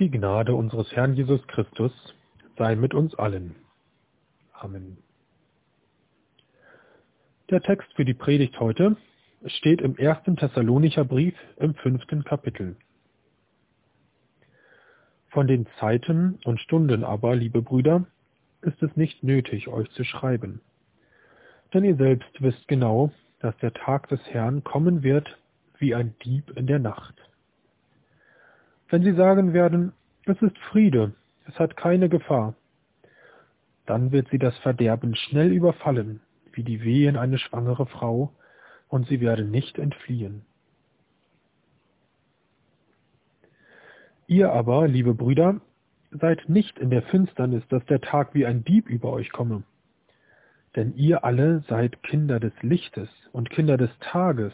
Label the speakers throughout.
Speaker 1: Die Gnade unseres Herrn Jesus Christus sei mit uns allen. Amen. Der Text für die Predigt heute steht im ersten Thessalonicher Brief im fünften Kapitel. Von den Zeiten und Stunden aber, liebe Brüder, ist es nicht nötig, euch zu schreiben. Denn ihr selbst wisst genau, dass der Tag des Herrn kommen wird wie ein Dieb in der Nacht. Wenn sie sagen werden, es ist Friede, es hat keine Gefahr, dann wird sie das Verderben schnell überfallen, wie die Wehen eine schwangere Frau, und sie werden nicht entfliehen. Ihr aber, liebe Brüder, seid nicht in der Finsternis, dass der Tag wie ein Dieb über euch komme. Denn ihr alle seid Kinder des Lichtes und Kinder des Tages.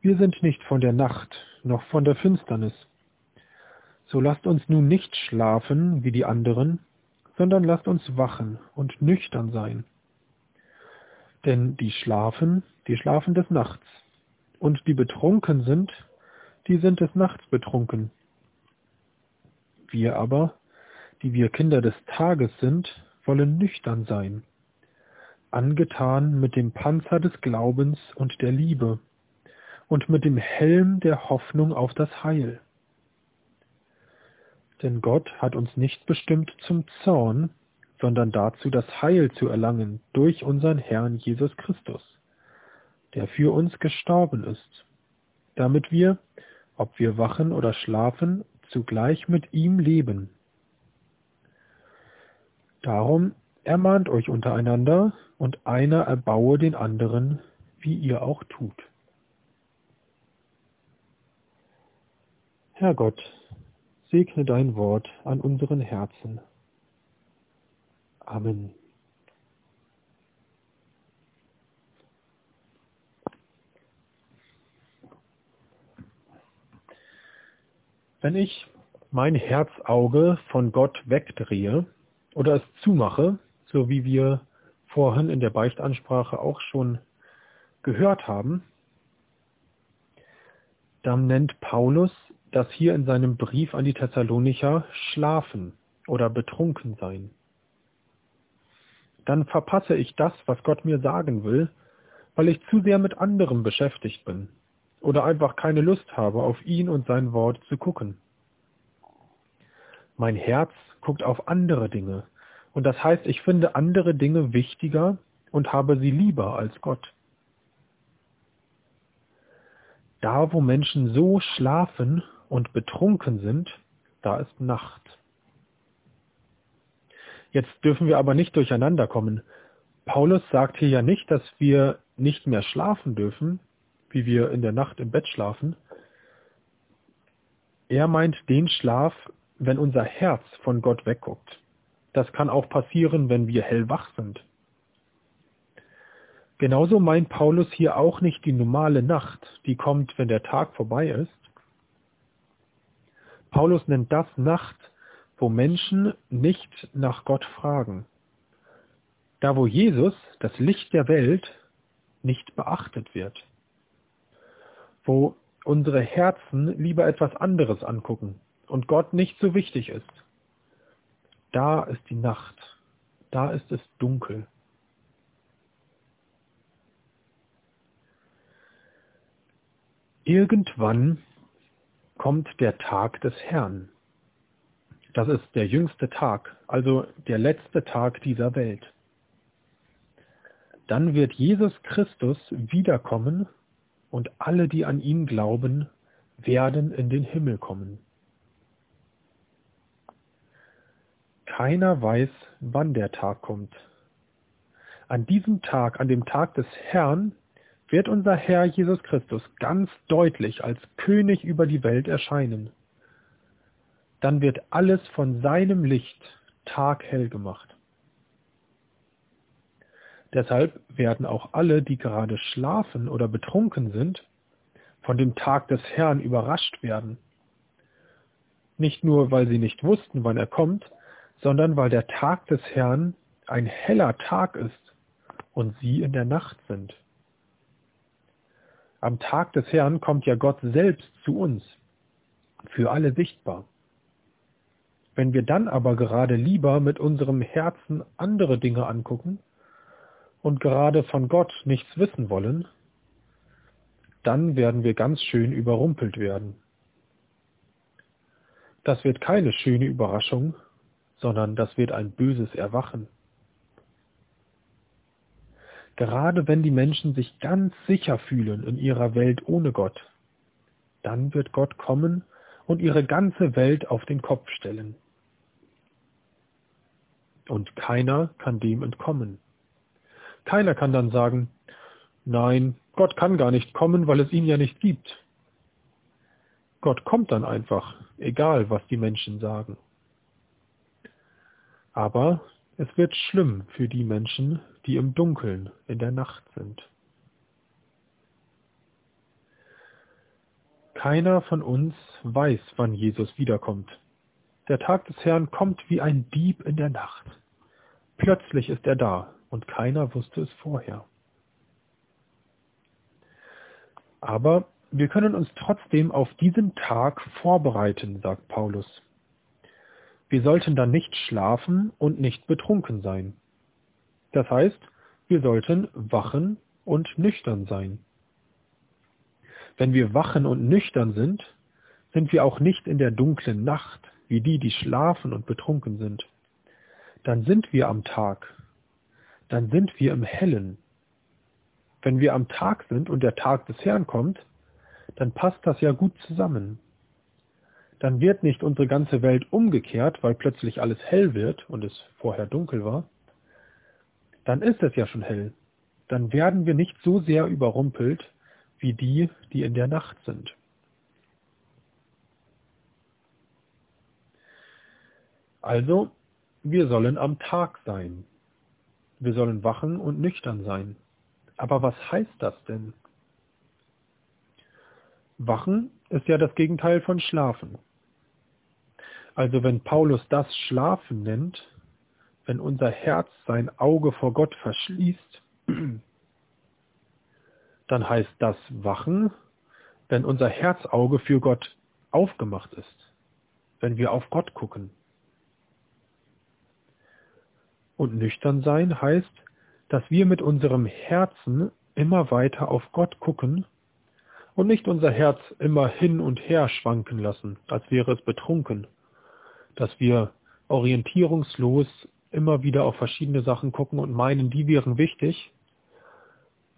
Speaker 1: Wir sind nicht von der Nacht noch von der Finsternis. So lasst uns nun nicht schlafen wie die anderen, sondern lasst uns wachen und nüchtern sein. Denn die schlafen, die schlafen des Nachts, und die betrunken sind, die sind des Nachts betrunken. Wir aber, die wir Kinder des Tages sind, wollen nüchtern sein, angetan mit dem Panzer des Glaubens und der Liebe, und mit dem Helm der Hoffnung auf das Heil. Denn Gott hat uns nicht bestimmt zum Zorn, sondern dazu, das Heil zu erlangen durch unseren Herrn Jesus Christus, der für uns gestorben ist, damit wir, ob wir wachen oder schlafen, zugleich mit ihm leben. Darum ermahnt euch untereinander, und einer erbaue den anderen, wie ihr auch tut. Herr Gott, segne dein Wort an unseren Herzen. Amen. Wenn ich mein Herzauge von Gott wegdrehe oder es zumache, so wie wir vorhin in der Beichtansprache auch schon gehört haben, dann nennt Paulus das hier in seinem Brief an die Thessalonicher schlafen oder betrunken sein. Dann verpasse ich das, was Gott mir sagen will, weil ich zu sehr mit anderem beschäftigt bin oder einfach keine Lust habe, auf ihn und sein Wort zu gucken. Mein Herz guckt auf andere Dinge und das heißt, ich finde andere Dinge wichtiger und habe sie lieber als Gott. Da, wo Menschen so schlafen und betrunken sind, da ist Nacht. Jetzt dürfen wir aber nicht durcheinander kommen. Paulus sagt hier ja nicht, dass wir nicht mehr schlafen dürfen, wie wir in der Nacht im Bett schlafen. Er meint den Schlaf, wenn unser Herz von Gott wegguckt. Das kann auch passieren, wenn wir hellwach sind. Genauso meint Paulus hier auch nicht die normale Nacht, die kommt, wenn der Tag vorbei ist, Paulus nennt das Nacht, wo Menschen nicht nach Gott fragen. Da wo Jesus, das Licht der Welt, nicht beachtet wird. Wo unsere Herzen lieber etwas anderes angucken und Gott nicht so wichtig ist. Da ist die Nacht, da ist es dunkel. Irgendwann kommt der Tag des Herrn. Das ist der jüngste Tag, also der letzte Tag dieser Welt. Dann wird Jesus Christus wiederkommen und alle, die an ihn glauben, werden in den Himmel kommen. Keiner weiß, wann der Tag kommt. An diesem Tag, an dem Tag des Herrn, wird unser Herr Jesus Christus ganz deutlich als König über die Welt erscheinen. Dann wird alles von seinem Licht taghell gemacht. Deshalb werden auch alle, die gerade schlafen oder betrunken sind, von dem Tag des Herrn überrascht werden. Nicht nur, weil sie nicht wussten, wann er kommt, sondern weil der Tag des Herrn ein heller Tag ist und sie in der Nacht sind. Am Tag des Herrn kommt ja Gott selbst zu uns. für alle sichtbar. Wenn wir dann aber gerade lieber mit unserem Herzen andere Dinge angucken und gerade von Gott nichts wissen wollen, dann werden wir ganz schön überrumpelt werden. Das wird keine schöne Überraschung, sondern das wird ein böses Erwachen. Gerade wenn die Menschen sich ganz sicher fühlen in ihrer Welt ohne Gott, dann wird Gott kommen und ihre ganze Welt auf den Kopf stellen. Und keiner kann dem entkommen. Keiner kann dann sagen, nein, Gott kann gar nicht kommen, weil es ihn ja nicht gibt. Gott kommt dann einfach, egal was die Menschen sagen. Aber es wird schlimm für die Menschen, die im Dunkeln in der Nacht sind. Keiner von uns weiß, wann Jesus wiederkommt. Der Tag des Herrn kommt wie ein Dieb in der Nacht. Plötzlich ist er da und keiner wusste es vorher. Aber wir können uns trotzdem auf diesen Tag vorbereiten, sagt Paulus. Wir sollten dann nicht schlafen und nicht betrunken sein. Das heißt, wir sollten wachen und nüchtern sein. Wenn wir wachen und nüchtern sind, sind wir auch nicht in der dunklen Nacht, wie die, die schlafen und betrunken sind. Dann sind wir am Tag. Dann sind wir im Hellen. Wenn wir am Tag sind und der Tag des Herrn kommt, dann passt das ja gut zusammen dann wird nicht unsere ganze Welt umgekehrt, weil plötzlich alles hell wird und es vorher dunkel war, dann ist es ja schon hell. Dann werden wir nicht so sehr überrumpelt wie die, die in der Nacht sind. Also, wir sollen am Tag sein. Wir sollen wachen und nüchtern sein. Aber was heißt das denn? Wachen ist ja das Gegenteil von Schlafen. Also wenn Paulus das Schlafen nennt, wenn unser Herz sein Auge vor Gott verschließt, dann heißt das Wachen, wenn unser Herzauge für Gott aufgemacht ist, wenn wir auf Gott gucken. Und nüchtern sein heißt, dass wir mit unserem Herzen immer weiter auf Gott gucken und nicht unser Herz immer hin und her schwanken lassen, als wäre es betrunken dass wir orientierungslos immer wieder auf verschiedene Sachen gucken und meinen, die wären wichtig,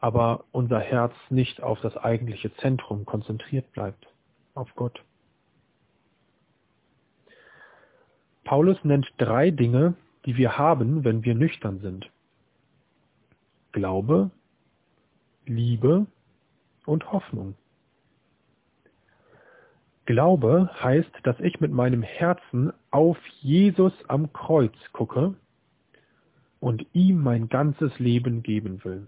Speaker 1: aber unser Herz nicht auf das eigentliche Zentrum konzentriert bleibt, auf Gott. Paulus nennt drei Dinge, die wir haben, wenn wir nüchtern sind. Glaube, Liebe und Hoffnung. Glaube heißt, dass ich mit meinem Herzen auf Jesus am Kreuz gucke und ihm mein ganzes Leben geben will.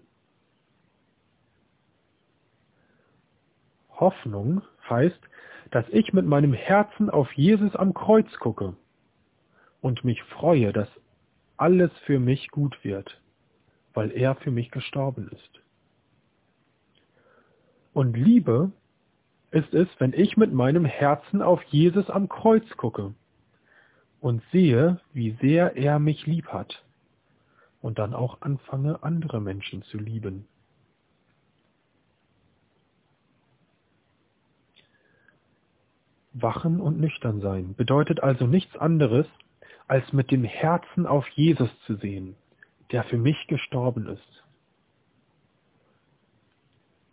Speaker 1: Hoffnung heißt, dass ich mit meinem Herzen auf Jesus am Kreuz gucke und mich freue, dass alles für mich gut wird, weil er für mich gestorben ist. Und Liebe ist es, wenn ich mit meinem Herzen auf Jesus am Kreuz gucke und sehe, wie sehr er mich lieb hat und dann auch anfange, andere Menschen zu lieben. Wachen und nüchtern sein bedeutet also nichts anderes, als mit dem Herzen auf Jesus zu sehen, der für mich gestorben ist.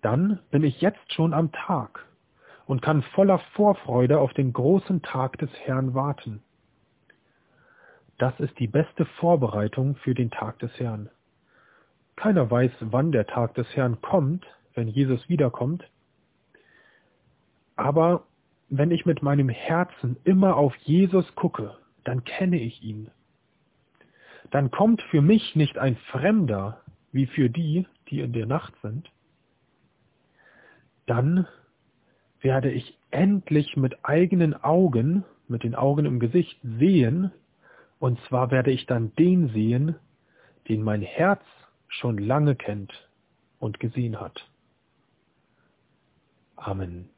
Speaker 1: Dann bin ich jetzt schon am Tag und kann voller Vorfreude auf den großen Tag des Herrn warten. Das ist die beste Vorbereitung für den Tag des Herrn. Keiner weiß, wann der Tag des Herrn kommt, wenn Jesus wiederkommt. Aber wenn ich mit meinem Herzen immer auf Jesus gucke, dann kenne ich ihn. Dann kommt für mich nicht ein Fremder wie für die, die in der Nacht sind. Dann werde ich endlich mit eigenen Augen, mit den Augen im Gesicht sehen, und zwar werde ich dann den sehen, den mein Herz schon lange kennt und gesehen hat. Amen.